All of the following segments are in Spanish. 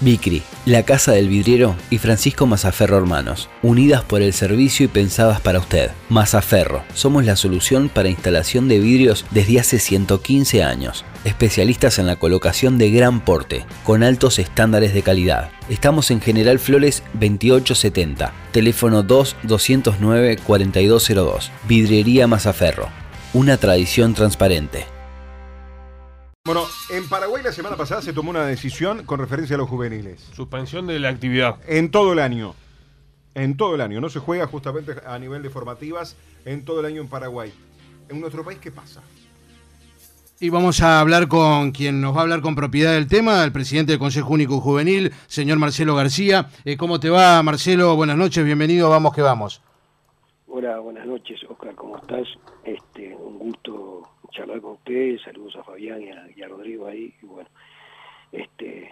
Vicri, La Casa del Vidriero y Francisco Mazaferro Hermanos, unidas por el servicio y pensadas para usted. Mazaferro, somos la solución para instalación de vidrios desde hace 115 años. Especialistas en la colocación de gran porte, con altos estándares de calidad. Estamos en General Flores 2870, teléfono 2-209-4202. Vidriería Mazaferro, una tradición transparente. Bueno, en Paraguay la semana pasada se tomó una decisión con referencia a los juveniles. Suspensión de la actividad. En todo el año. En todo el año. No se juega justamente a nivel de formativas en todo el año en Paraguay. En nuestro país, ¿qué pasa? Y vamos a hablar con quien nos va a hablar con propiedad del tema, el presidente del Consejo Único Juvenil, señor Marcelo García. Eh, ¿Cómo te va, Marcelo? Buenas noches, bienvenido, vamos que vamos. Hola, buenas noches, Oscar, ¿cómo estás? Este, un gusto charlar con usted, saludos a Fabián y a, Rodrigo ahí, y bueno, este,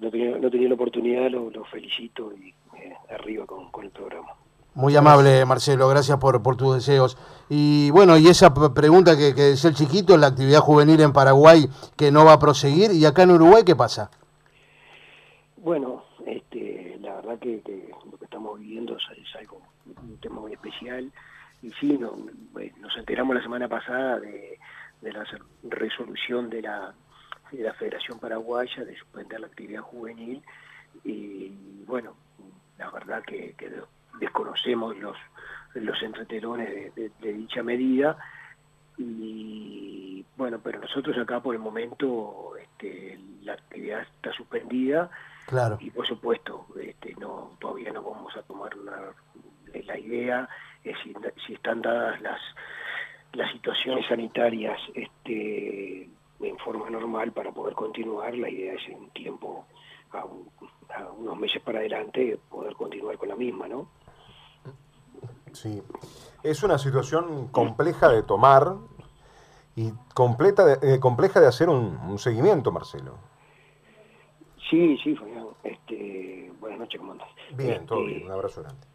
no tenía, no tenía la oportunidad, lo, felicito y eh, arriba con, el programa. Muy amable, Marcelo, gracias por, por tus deseos. Y bueno, y esa pregunta que, que decía el chiquito, la actividad juvenil en Paraguay que no va a proseguir, ¿y acá en Uruguay qué pasa? Bueno, este, la verdad que, lo que estamos viviendo es, algo, un tema muy especial. Y sí, nos enteramos la semana pasada de, de la resolución de la, de la Federación Paraguaya de suspender la actividad juvenil. Y bueno, la verdad que, desconocemos los, los entretelones de, dicha medida. Y bueno, pero nosotros acá por el momento este, la actividad está suspendida. Claro. y por supuesto este, no todavía no vamos a tomar una, la idea es si, si están dadas las las situaciones sanitarias este, en forma normal para poder continuar. La idea es en un tiempo, a, unos meses para adelante, poder continuar con la misma, ¿no? Sí. Es una situación compleja de tomar y completa de, eh, compleja de hacer un, seguimiento, Marcelo. Sí, sí, Fabián. Este, buenas noches, ¿cómo andas? Bien, todo este, bien. Un abrazo grande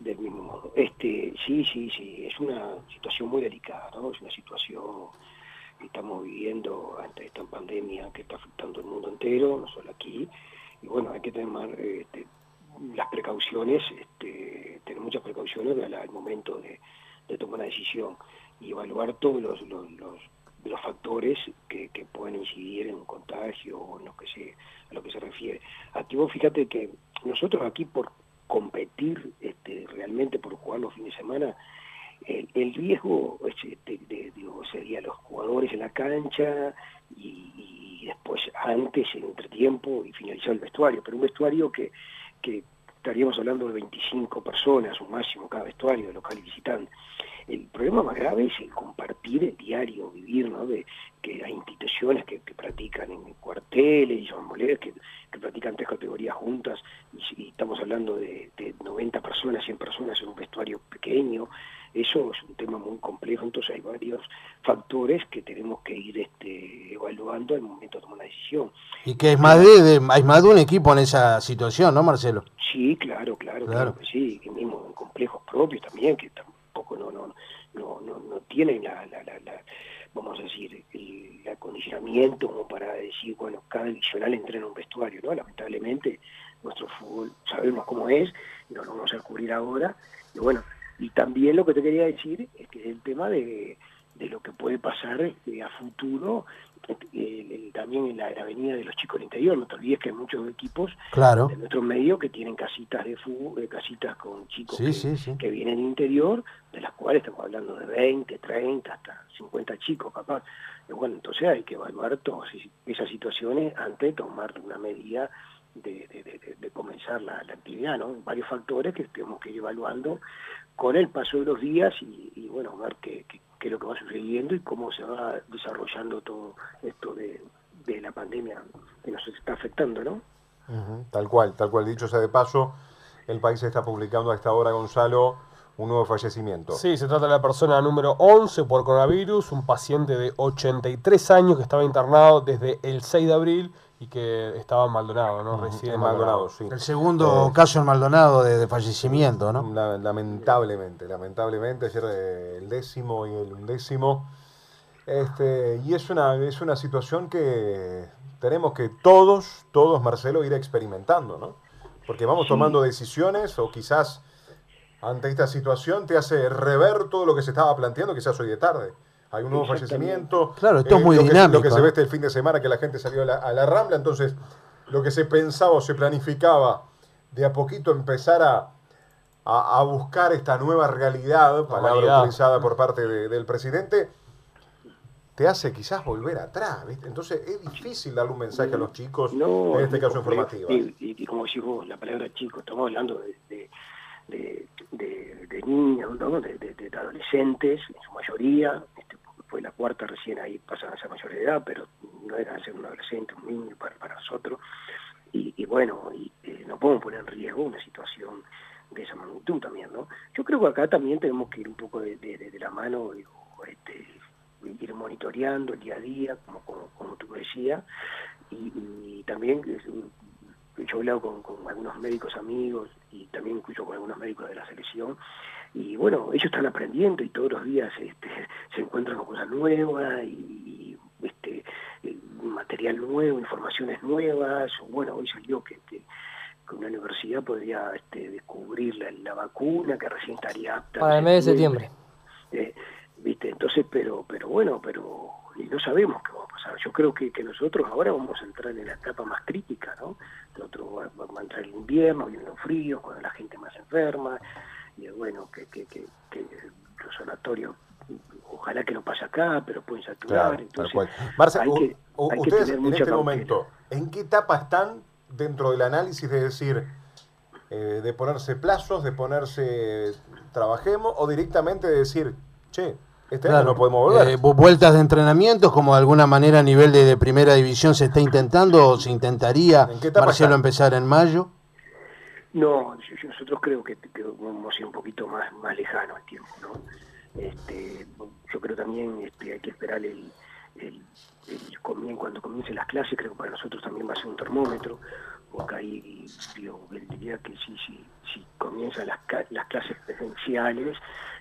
del mismo modo. Este, sí, sí, sí, es una situación muy delicada, ¿no? Es una situación que estamos viviendo ante esta pandemia que está afectando el mundo entero, no solo aquí. Y bueno, hay que tener este, las precauciones, este, tener muchas precauciones al, momento de, tomar una decisión y evaluar todos los, los, los, factores que, que, pueden incidir en un contagio o en lo que se, a lo que se refiere. Aquí vos fíjate que nosotros aquí por competir este, realmente por jugar los fines de semana, el, riesgo este, sería los jugadores en la cancha y, después antes, en entretiempo y finalizar el vestuario, pero un vestuario que, que estaríamos hablando de 25 personas, un máximo cada vestuario, de local y visitante. El problema más grave es el compartir el diario, vivir, ¿no? De, que hay instituciones que, practican en cuarteles y son que, que practican tres categorías juntas y, estamos hablando de, 90 personas, 100 personas en un vestuario pequeño. Eso es un tema muy complejo, entonces hay varios factores que tenemos que ir este, evaluando al momento de tomar una decisión. Y que es más de, hay más de un equipo en esa situación, ¿no, Marcelo? Sí, claro, claro, claro, que sí, y mismo en complejos propios también, que tampoco no, no, no, no, tienen la, la, la, vamos a decir, el, acondicionamiento como para decir, bueno, cada adicional entra en un vestuario, ¿no? Lamentablemente, nuestro fútbol sabemos cómo es, no lo vamos a cubrir ahora, y bueno, y también lo que te quería decir es que el tema de, de lo que puede pasar este, a futuro también en la, avenida de los chicos del interior. No te olvides que hay muchos equipos claro. de nuestro medio que tienen casitas de fútbol, eh, casitas con chicos que, vienen del interior, de las cuales estamos hablando de 20, 30, hasta 50 chicos capaz. Y bueno, entonces hay que evaluar todas esas situaciones antes de tomar una medida de, comenzar la, actividad, ¿no? Varios factores que tenemos que ir evaluando con el paso de los días y, bueno, ver qué, qué es lo que va sucediendo y cómo se va desarrollando todo esto de, la pandemia que nos está afectando, ¿no? tal cual, tal cual. Dicho sea de paso, el país está publicando a esta hora, Gonzalo, un nuevo fallecimiento. Sí, se trata de la persona número 11 por coronavirus, un paciente de 83 años que estaba internado desde el 6 de abril y que estaba en Maldonado, ¿no? Recién en Maldonado, sí. El segundo eh, caso en Maldonado de, fallecimiento, ¿no? lamentablemente, lamentablemente, ayer el décimo y el undécimo. Este, y es una, es una situación que tenemos que todos, todos, Marcelo, ir experimentando, ¿no? Porque vamos tomando decisiones o quizás ante esta situación te hace rever todo lo que se estaba planteando, quizás hoy de tarde. Hay un nuevo fallecimiento. Claro, esto es muy lo dinámico. Que, lo que se ve este el fin de semana, que la gente salió a la, a la Rambla, entonces lo que se pensaba o se planificaba de a poquito empezar a, a, a buscar esta nueva realidad, palabra Normalidad. utilizada por parte de- del presidente, te hace quizás volver atrás. ¿viste? Entonces es difícil darle un mensaje a los chicos, No, en este es caso complejo. informativa. Y, y- y como decís vos, la palabra chico, estamos hablando de, de, de, de- de niños, ¿no? de, de- de adolescentes, en su mayoría, fue la cuarta recién ahí pasan a ser mayor de edad, pero no era ser un adolescente, un niño para, para nosotros. Y, bueno, y, eh, no podemos poner en riesgo una situación de esa magnitud también, ¿no? Yo creo que acá también tenemos que ir un poco de, de- de- de la mano, este, ir monitoreando el día a día, como, como, como tú decías, y, y también un- yo he hablado con, con algunos médicos amigos y también incluso con algunos médicos de la selección y bueno, ellos están aprendiendo y todos los días este, se encuentran con cosas nuevas y, este, eh, material nuevo, informaciones nuevas, bueno, hoy salió que, que, que una universidad podría este, descubrir la, la vacuna que recién estaría apta. Para el mes de septiembre. eh, viste entonces pero pero bueno pero y no sabemos qué va a pasar yo creo que, que nosotros ahora vamos a entrar en la etapa más crítica no nosotros va, va a entrar el invierno vienen los fríos cuando la gente más enferma y bueno que que, que, que los sanatorios ojalá que no pase acá pero pueden saturar Claro, entonces hay que, ustedes tener en mucha este cautela. momento, ¿en qué etapa están dentro del análisis de decir, eh, de ponerse plazos, de ponerse trabajemos, o directamente de decir, che, este año no podemos volver? Eh, vu- vueltas de entrenamientos, como de alguna manera a nivel de, de primera división se está intentando o se intentaría, ¿En qué etapa Marcelo, están? empezar en mayo. No, yo- nosotros creo que, que a ir un poquito más, más lejano al tiempo, ¿no? Este, yo creo también este, hay que esperar el, el, cuando comiencen las clases, creo que para nosotros también va a ser un termómetro, porque ahí digo, diría que si, si, si comienzan las, las clases presenciales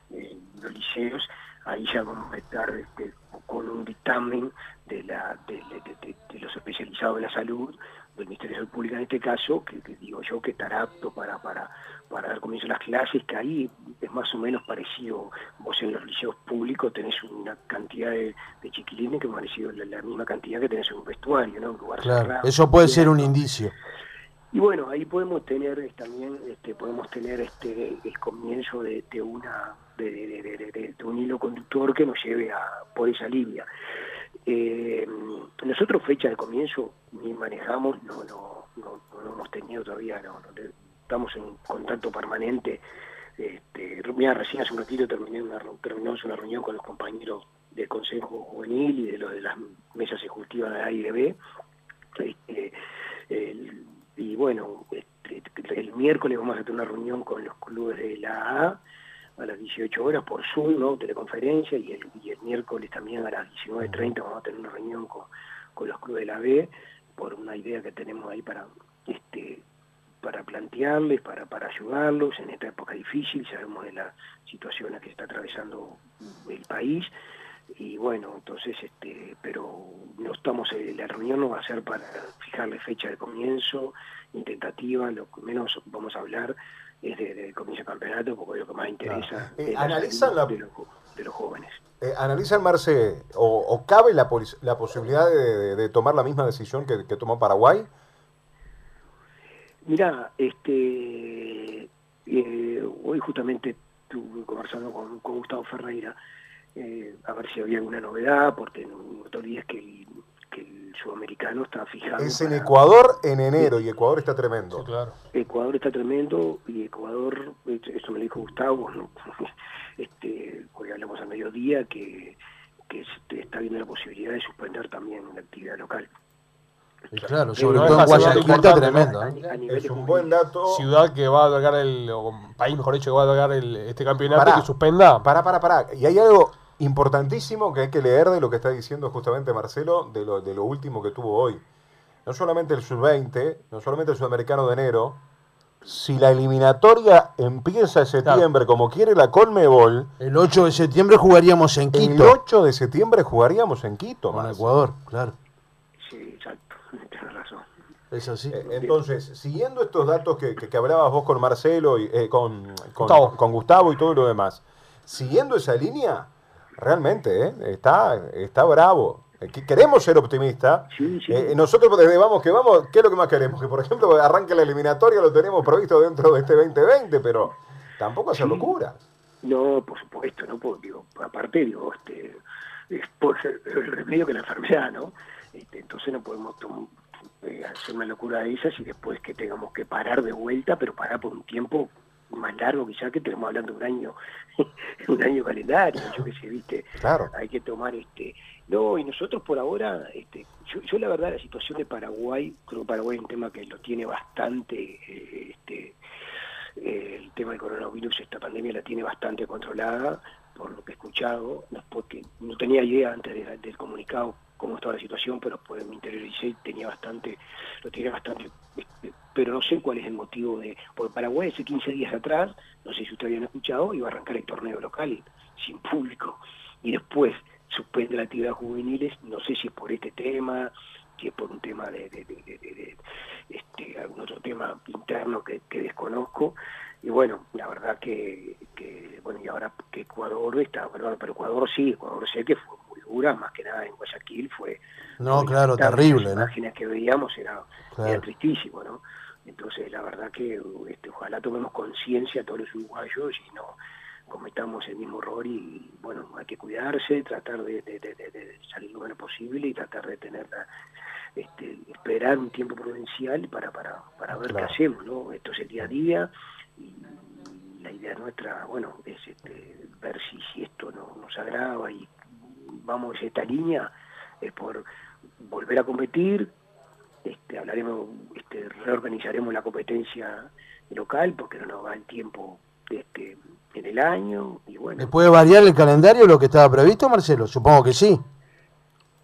en los liceos, ahí ya vamos a estar este, con un dictamen de, la, de- de los especializados en la salud, del Ministerio de Salud Pública en este caso, que, que digo yo que estará apto para, para, para dar comienzo a las clases, que ahí es más o menos parecido, vos en los liceos públicos tenés una cantidad de, de chiquilines que es parecido la, la misma cantidad que tenés en un vestuario, ¿no? Un lugar Claro, cerrado. eso puede ser un indicio. Y bueno, ahí podemos tener también, este, podemos tener este el comienzo de, de una de, de- de- un hilo conductor que nos lleve a por esa línea. Eh, nosotros fecha de comienzo ni manejamos, no, no, no, no lo hemos tenido todavía, no, estamos en contacto permanente. Este, mira, recién hace un ratito terminé una, terminamos una reunión con los compañeros del Consejo Juvenil y de los de las mesas ejecutivas de la AIDB. Este, el- y bueno, este, el miércoles vamos a tener una reunión con los clubes de la A a las 18 horas por Zoom, ¿no? teleconferencia, y el, y el miércoles también a las 19.30 vamos a tener una reunión con, con los clubes de la B por una idea que tenemos ahí para este para plantearles, para, para ayudarlos en esta época difícil, sabemos de la situación en la que está atravesando el país, y bueno, entonces, este, pero no estamos, eh, la reunión no va a ser para fijarle fecha de comienzo, ni tentativa, lo que menos vamos a hablar es de, de comienzo del campeonato, porque lo que más interesa Claro. Eh, es ¿analizan la- de, los, jo- de los jóvenes. Eh, ¿Analizan, Marce, o, o cabe la, la posibilidad de, tomar la misma decisión que, que tomó Paraguay? Mira, este, eh, hoy justamente estuve conversando con, con Gustavo Ferreira eh, a ver si había alguna novedad, porque no, no te olvides que el, que el sudamericano está fijado. Es en para- Ecuador en enero y Ecuador está tremendo. Sí, claro. Ecuador está tremendo y Ecuador, esto me lo dijo Gustavo, ¿no? este, hoy hablamos a mediodía que, que este, está viendo la posibilidad de suspender también la actividad local. Y claro, sobre todo en Guayaquil está tremendo. ¿eh? Es un buen dato. Ciudad que va a albergar el, o país mejor dicho, que va a albergar el, este campeonato Pará. que suspenda. Para, para, para. Y hay algo importantísimo que hay que leer de lo que está diciendo justamente Marcelo, de lo, de lo último que tuvo hoy. No solamente el sub-20, no solamente el sudamericano de enero, si la eliminatoria empieza en septiembre como quiere la Colmebol, El 8 de septiembre jugaríamos en el Quito 8 de septiembre jugaríamos en Quito. con. Ecuador, claro. Sí, exacto, tienes razón. Es así. Eh, Entonces, siguiendo estos datos que, que- que hablabas vos con Marcelo, y, eh, con, con, Gustavo. con Gustavo y todo lo demás, siguiendo esa línea, realmente eh, está, está bravo. Eh, que Queremos ser optimistas. Sí, sí. Eh, nosotros desde vamos que vamos, ¿qué es lo que más queremos? Que por ejemplo arranque la eliminatoria, lo tenemos previsto dentro de este 2020, pero tampoco hacer Sí. locura. No, por supuesto, no por, digo, aparte digo, este, es por el remedio que la enfermedad, ¿no? Este, entonces no podemos eh, hacer una locura de esas y después que tengamos que parar de vuelta, pero parar por un tiempo más largo quizás que tenemos hablando de un año, un año calendario, yo que sé, viste, Claro. hay que tomar este no y nosotros por ahora este yo, yo la verdad la situación de Paraguay creo que Paraguay es un tema que lo tiene bastante eh, este eh, el tema del coronavirus esta pandemia la tiene bastante controlada por lo que he escuchado no, porque no tenía idea antes de- del comunicado cómo estaba la situación pero pues me interioricé y tenía bastante lo tenía bastante este, pero no sé cuál es el motivo de porque Paraguay hace 15 días atrás no sé si ustedes habían escuchado iba a arrancar el torneo local sin público y después suspende la actividad juveniles, no sé si es por este tema, si es por un tema de, de- de- de- de- de, este, algún otro tema interno que, que desconozco, y bueno, la verdad que, que, bueno, y ahora que Ecuador está, perdón, pero Ecuador sí, Ecuador sé que fue muy dura, más que nada en Guayaquil fue... No, claro, terrible, Las ¿no? imágenes que veíamos era, Claro. era tristísimo, ¿no? Entonces, la verdad que este, ojalá tomemos conciencia todos los uruguayos y no cometamos el mismo error y, bueno, hay que cuidarse, tratar de, de- de- de- salir lo menos posible y tratar de tener la- este, esperar un tiempo prudencial para, para, para ver Claro. qué hacemos, ¿no? Esto es el día a día y la idea nuestra, bueno, es este, ver si, si esto no, nos agrava y vamos en esta línea, es por volver a competir, este, hablaremos, este, reorganizaremos la competencia local porque no nos va el tiempo este, en el año y bueno. ¿Le puede variar el calendario lo que estaba previsto, Marcelo? Supongo que sí.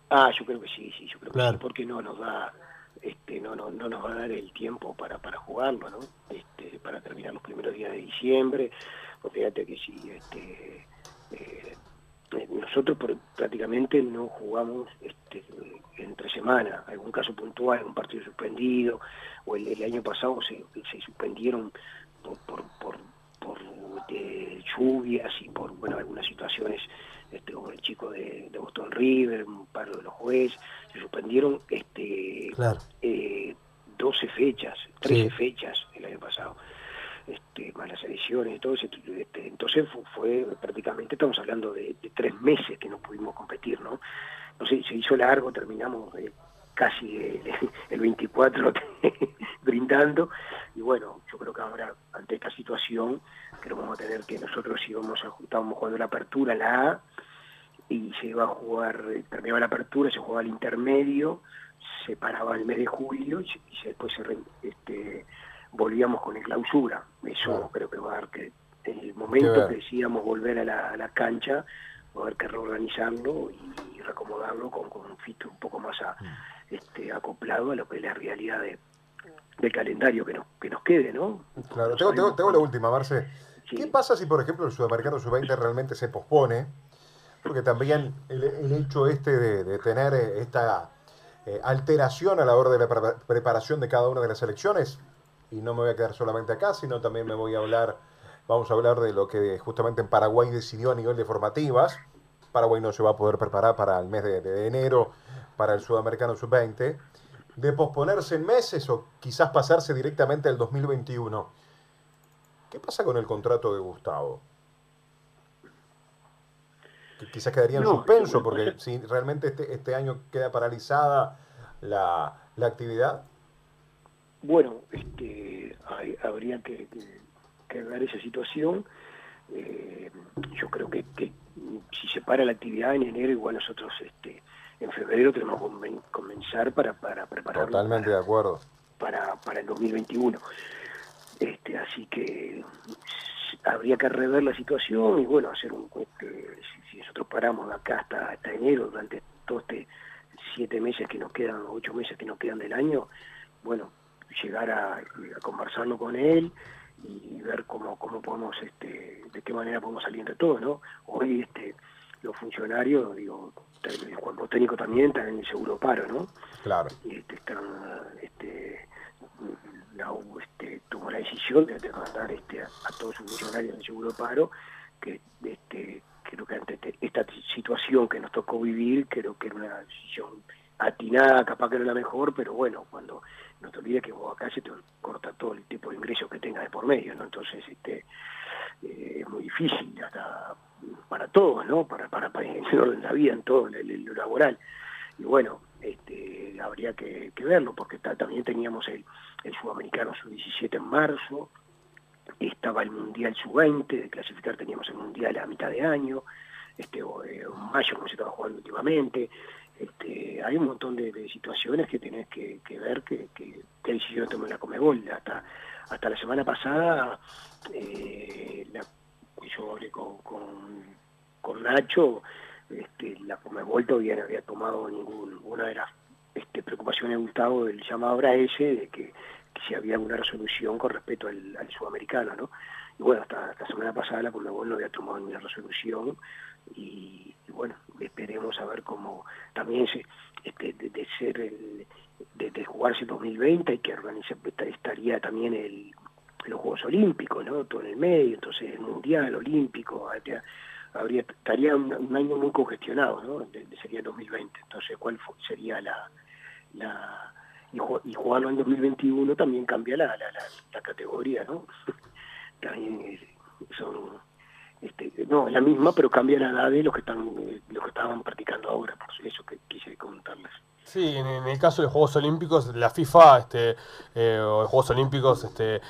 Ah, yo creo que sí, sí, yo creo Claro. que sí, porque no nos da, este, no, no, no nos va a dar el tiempo para, para jugarlo, ¿no? Este, para terminar los primeros días de diciembre, pues fíjate que sí, este, eh, eh, nosotros por- prácticamente no jugamos este, entre semana, algún caso puntual, un partido suspendido, o el, el año pasado se, se suspendieron por, por, por, por, eh, lluvias y por bueno algunas situaciones este, como el chico de, de Boston River, un par de los jueces, se suspendieron este Claro. eh, 12 fechas, 13 Sí. fechas el año pasado, este, más las elecciones y todo eso. este, entonces fu- fue, prácticamente, estamos hablando de, de tres meses que no pudimos competir, ¿no? No sé, se hizo largo, terminamos eh, casi el, el 24 brindando, y bueno, yo creo que ahora, ante esta situación, creo que vamos a tener que nosotros íbamos a, estábamos jugando la apertura, la A, y se iba a jugar, eh, terminaba la apertura, se jugaba el intermedio, se paraba el mes de julio y, después se este, volvíamos con el clausura. Eso Claro. creo que va a dar que en el momento que decíamos volver a la, a la cancha, haber que reorganizarlo y, reacomodarlo con, con un fito un poco más a- Mm. este, acoplado a lo que es la realidad de, del calendario que nos, que nos quede, ¿no? Claro, tengo, tengo, tengo la última, Marce. Sí. ¿Qué pasa si, por ejemplo, el Sudamericano Sub-20 realmente se pospone? Porque también el, el hecho este de, de tener eh, esta eh, alteración a la hora de la pre- preparación de cada una de las elecciones, y no me voy a quedar solamente acá, sino también me voy a hablar, vamos a hablar de lo que justamente en Paraguay decidió a nivel de formativas. Paraguay no se va a poder preparar para el mes de, de enero para el Sudamericano Sub-20, de posponerse en meses o quizás pasarse directamente al 2021. ¿Qué pasa con el contrato de Gustavo? Que quizás quedaría en No, suspenso, porque pues- si realmente este, este año queda paralizada la, la actividad. Bueno, este, hay- habría que, que- que ver esa situación. Eh, yo creo que, que si se para la actividad en enero, igual nosotros este, en febrero tenemos que comen- comenzar para, para prepararnos Totalmente de acuerdo. para, para el 2021. Este, así que habría que rever la situación y bueno, hacer un este, si, nosotros paramos de acá hasta, hasta enero, durante todos este siete meses que nos quedan, ocho meses que nos quedan del año, bueno, llegar a, conversarlo con él y ver cómo, cómo podemos, este, de qué manera podemos salir entre todos, ¿no? Hoy este, los funcionarios, digo, el cuerpo técnico también están en el seguro paro, ¿no? Claro. Y este, están, este, la este, tomó la decisión de, mandar este, a, todos sus funcionarios del seguro paro, que este, creo que ante esta situación que nos tocó vivir, creo que era una decisión atinada, capaz que no la mejor, pero bueno, cuando no te olvides que vos acá se te corta todo el tipo de ingresos que tengas de medio. Entonces, este, eh, es muy difícil hasta para todos, ¿no? Para, para, para en la vida, en todo, lo laboral. Y bueno, este, habría que, verlo, porque también teníamos el, el Sudamericano Sub-17 en marzo, estaba el Mundial Sub-20, de clasificar teníamos el Mundial a mitad de año, este, eh, mayo como se estaba jugando últimamente, este, hay un montón de, situaciones que tenés que, ver que, que decidió tomar la Comebol. Hasta, hasta la semana pasada, eh, yo hablé con, con, Nacho, este, la Comebol todavía no había tomado ninguna de las este, preocupaciones de Gustavo del llamado ahora ese, de que, si había alguna resolución con respecto al, sudamericano, ¿no? Y bueno, hasta la semana pasada la Comebol no había tomado ninguna resolución y, bueno, esperemos a ver cómo también se, este, de, ser el, de, jugarse el 2020 y que organizar, estaría también el, los Juegos Olímpicos, ¿no? Todo en el medio, entonces el Mundial Olímpico, habría, estaría un, año muy congestionado, ¿no? sería el 2020, entonces cuál sería la... la y, jugarlo en 2021 también cambia la, la, la, categoría, ¿no? también son este, no, es la misma, pero cambia la edad de los que están los que estaban practicando ahora, por eso que quise comentarles. Sí, en, el caso de los Juegos Olímpicos, la FIFA, este, eh, o los Juegos Olímpicos, este,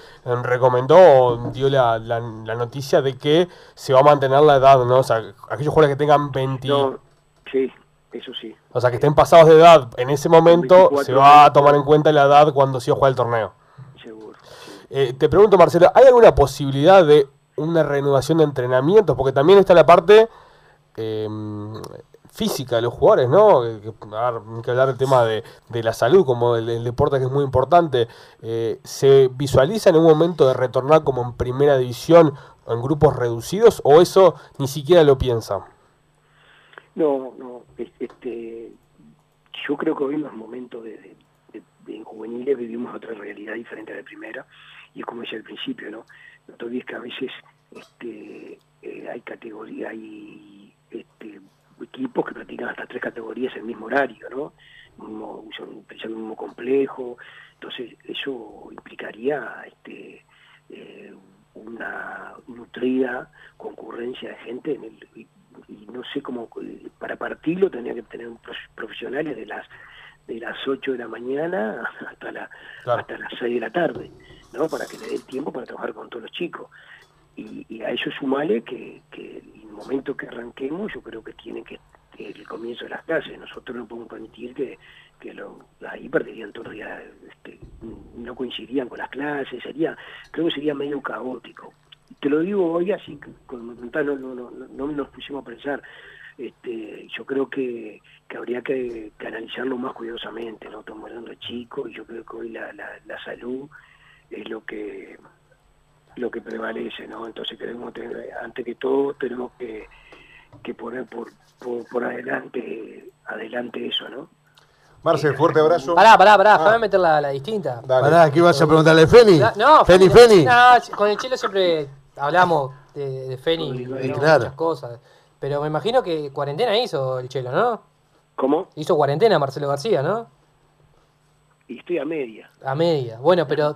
recomendó, dio la, la, noticia de que se va a mantener la edad, ¿no? O sea, aquellos jugadores que tengan 20... sí, eso sí. O sea, que estén pasados de edad en ese momento, se va a tomar en cuenta la edad cuando se juega el torneo. Seguro. Eh, te pregunto, Marcelo, ¿hay alguna posibilidad de una renovación de entrenamientos, porque también está la parte em, física de los jugadores, ¿no? Que, que hablar del tema de, la salud, como el, deporte que es muy importante. Eh, ¿Se visualiza en un momento de retornar como en primera división en grupos reducidos o eso ni siquiera lo piensa? No, no, este, yo creo que hoy en los momentos de, de, juveniles vivimos otra realidad diferente a la primera y como decía al principio, ¿no? no te olvides que a veces este, eh, hay categoría, hay este, equipos que practican hasta tres categorías en el mismo horario, ¿no? Mismo, son el mismo complejo, entonces eso implicaría este, eh, una nutrida concurrencia de gente en el, y, no sé cómo para partirlo tendría que tener profesionales de las de las 8 de la mañana hasta la hasta las 6 de la tarde ¿no? Para que le dé el tiempo para trabajar con todos los chicos. Y, a eso sumale que, que el momento que arranquemos yo creo que tiene que el comienzo de las clases. Nosotros no podemos permitir que, que lo, ahí perderían todo el día, este, no coincidirían con las clases, sería, creo que sería medio caótico. Te lo digo hoy así, como no, no, no, no nos pusimos a pensar. Este, yo creo que, que habría que, analizarlo más cuidadosamente, ¿no? Estamos hablando de chicos y yo creo que hoy la, la, la salud es lo que lo que prevalece, ¿no? Entonces queremos tener, antes que todo tenemos que, que poner por, por, adelante adelante eso, ¿no? Marce, fuerte abrazo. Pará, pará, pará, ah. meter la, la distinta. Pará, ¿qué ibas a preguntarle Feni? No, Feni, Feni. No, con el chelo siempre hablamos de, de Feni y muchas cosas. Pero me imagino que cuarentena hizo el chelo, ¿no? ¿Cómo? Hizo cuarentena Marcelo García, ¿no? y estoy a media. A media, bueno, pero...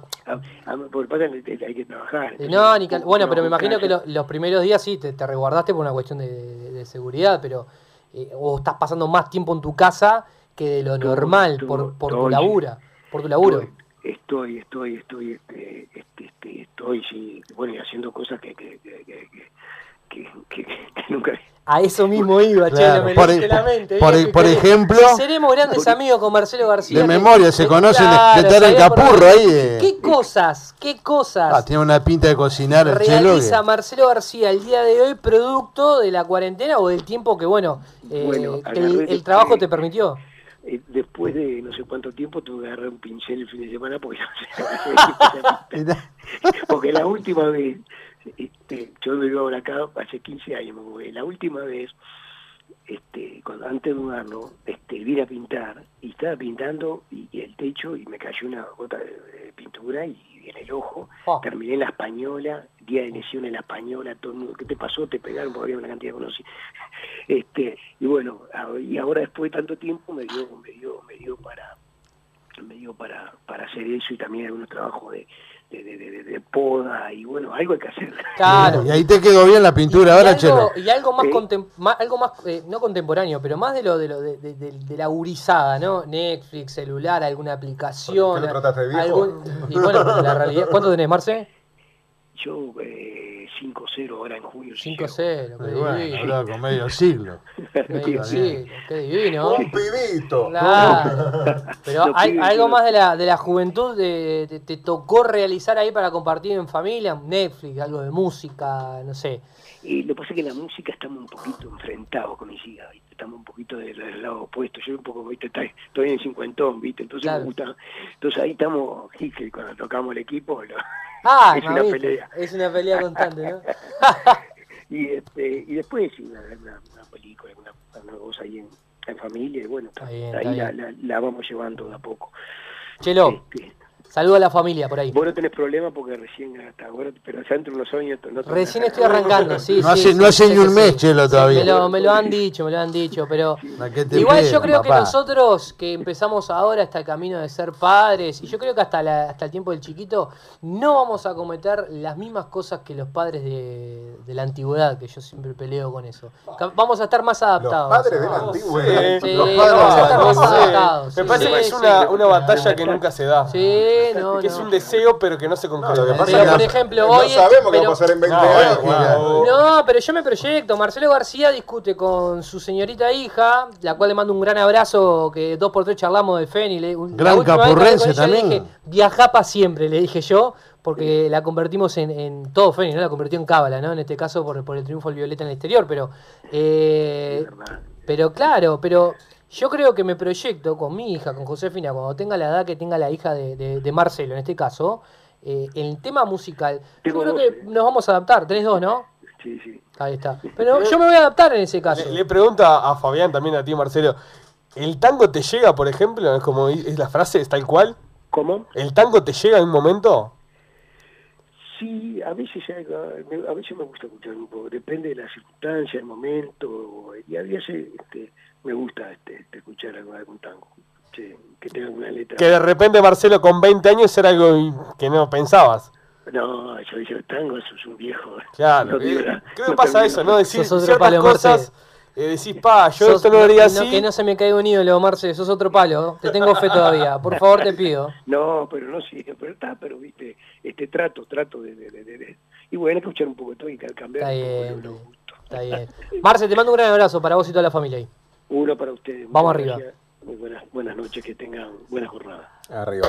porque pasa que hay que trabajar. no, ni bueno, pero me imagino que los primeros días sí te, te, resguardaste por una cuestión de, seguridad, pero... Eh, o estás pasando más tiempo en tu casa que de lo normal por, por tu labura, por tu laburo. Estoy, estoy, estoy, este, este, este, estoy, sí, bueno, y haciendo cosas que, que, que, que, que nunca a eso mismo iba, claro, me por, la mente. Por, ejemplo. Seremos grandes amigos con Marcelo García. De memoria, se conocen de, estar en Capurro ahí. ¿Qué cosas, qué cosas? Ah, tiene una pinta de cocinar el Realiza Marcelo García el día de hoy producto de la cuarentena o del tiempo que, bueno, eh, el, trabajo te permitió. eh, después de no sé cuánto tiempo tuve que agarrar un pincel el fin de semana porque, porque la última vez, este, yo vivo acá hace 15 años, la última vez este, cuando, antes de mudarlo, este, vine a pintar y estaba pintando y, el techo y me cayó una gota de, pintura y, en el ojo. Oh. Terminé en la española, día de lesión en la española, todo el mundo, ¿qué te pasó? Te pegaron porque había una cantidad de conocidos. Este, y bueno, y ahora después de tanto tiempo me dio, me dio, me dio para me dio para, para hacer eso y también algunos trabajos de, de, poda y bueno, algo hay que hacer. Claro. Y ahí te quedó bien la pintura, ahora, Chelo. Y algo más, algo más eh, no contemporáneo, pero más de lo de, lo de, la gurizada, ¿no? Netflix, celular, alguna aplicación. ¿Qué lo trataste de viejo? y bueno, la realidad. ¿Cuánto tenés, Marce? Yo, eh, 5-0 ahora en junio. 5-0, qué divino. con medio siglo. medio siglo, qué divino. Un pibito. Claro. Pero hay, algo más de la, de la juventud de, te, tocó realizar ahí para compartir en familia, Netflix, algo de música, no sé. Y lo que pasa es que la música estamos un poquito enfrentados con mis hijas, estamos un poquito del, lado opuesto. Yo un poco, ¿viste? estoy en cincuentón, ¿viste? Entonces me gusta. Entonces ahí estamos, que cuando tocamos el equipo, Ah, es una pelea. Es una pelea constante, ¿no? y, este, y después, una, una, película, una, una, cosa ahí en, en familia, y bueno, ahí la, la, la, vamos llevando de a poco. Chelo. Este, Saludo a la familia por ahí. Vos no tenés problema porque recién hasta ahora, pero ya entre unos años... No recién estoy arrancando, sí, no sí. Hace, no hace ni un mes, Chelo, todavía. me, lo, me, lo, han dicho, me lo han dicho, pero... Igual yo creo que nosotros que empezamos ahora hasta el camino de ser padres, y yo creo que hasta, la, hasta el tiempo del chiquito, no vamos a cometer las mismas cosas que los padres de, de la antigüedad, que yo siempre peleo con eso. Vamos a estar más adaptados. Los padres de la antigüedad. Sí, vamos a estar más adaptados. Me parece que es una, una batalla que nunca se da. Sí, no, que es un deseo, pero que no se concreta. No, pero, por ejemplo, hoy. No sabemos qué va a pasar en 20 años. No, pero yo me proyecto. Marcelo García discute con su señorita hija, la cual le mando un gran abrazo, que dos por tres charlamos de Feni. Gran capurrense también. Le dije, viajá para siempre, le dije yo porque la convertimos en, en todo Feni, ¿no? La convirtió en Cábala, ¿no? En este caso por, por el triunfo del Violeta en el exterior, pero. Eh, pero claro, pero yo creo que me proyecto con mi hija, con Josefina, cuando tenga la edad que tenga la hija de, Marcelo, en este caso, eh, el tema musical, yo creo que nos vamos a adaptar. Tenés dos, ¿no? Sí, sí. Ahí está. Pero yo me voy a adaptar en ese caso. Le, pregunta a Fabián, también a ti, Marcelo. ¿El tango te llega, por ejemplo? Es como es la frase, es tal cual. ¿Cómo? ¿El tango te llega en un momento? Sí, a veces, a veces me gusta escuchar un poco, depende de la circunstancia, el momento, y a veces este, me gusta este, este escuchar algo, algún tango, que tenga una letra. Que de repente Marcelo con 20 años era algo que no pensabas. No, yo dije, tango eso es un viejo. Claro, creo que pasa eso, ¿no? Decir ciertas cosas... Eh, decís, pa, yo esto no lo haría así. que no se me caiga un ídolo, Marce, sos otro palo. Te tengo fe todavía. Por favor, te pido. No, pero no, sí, pero está, pero viste, este trato, trato de. de, de, de y bueno, hay que escuchar un poco de todo y cambiar. Está bien, está bien. Marce, te mando un gran abrazo para vos y toda la familia ahí. Uno para ustedes. Vamos arriba. Muy buenas, buenas noches, que tengan buena jornada. Arriba.